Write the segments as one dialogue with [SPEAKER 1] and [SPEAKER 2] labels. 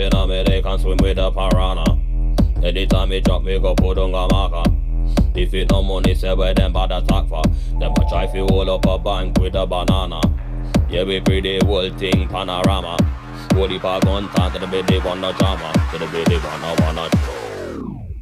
[SPEAKER 1] In a me, they can swim with the piranha. Anytime me drop, me go put on a marker. If it no money, say where them bad attack for. Them a try fi hold up a bank with a banana. Yeah, we pretty whole thing panorama. Holy pa gun to the baby wanna drama. To the baby wanna wanna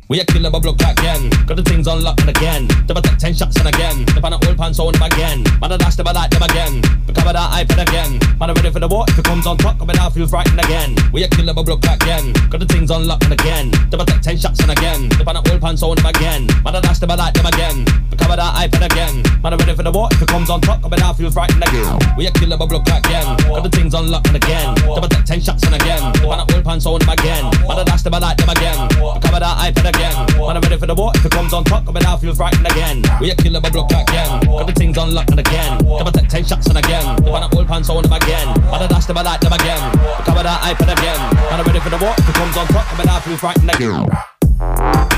[SPEAKER 1] we a killer bubble clock again. Got the things unlocked again. Double take ten shots and again. The pan old pants on them again. Man, I dash I like them again. Cover that iPad again. Man, I'm ready for the war. If it comes on top, coming out, feel frightened again. We a killer bubble clock again. Got the things unlocked again. Double take ten shots and again. The pan old pants on them again. Man, I dash I like them again. Cover that iPad again. Man, I'm ready for the war. If it comes on top, coming out, feel frightened again. We a killer bubble clock again. Got the things unlocked again. Double take ten shots and again. The pan old pants on them again. Man, I dash I like them again. Cover that iPad again. Man, I'm ready for the war. If it comes on top, coming out, feel frightened again. We a killer, my block again. Got the things unlocked and again. Double take ten shots and again. The one old pants on them again. But I dash them, I like them again. Cover that iPad again. And I'm ready for the war. If it comes on top, coming out, feel frightened again.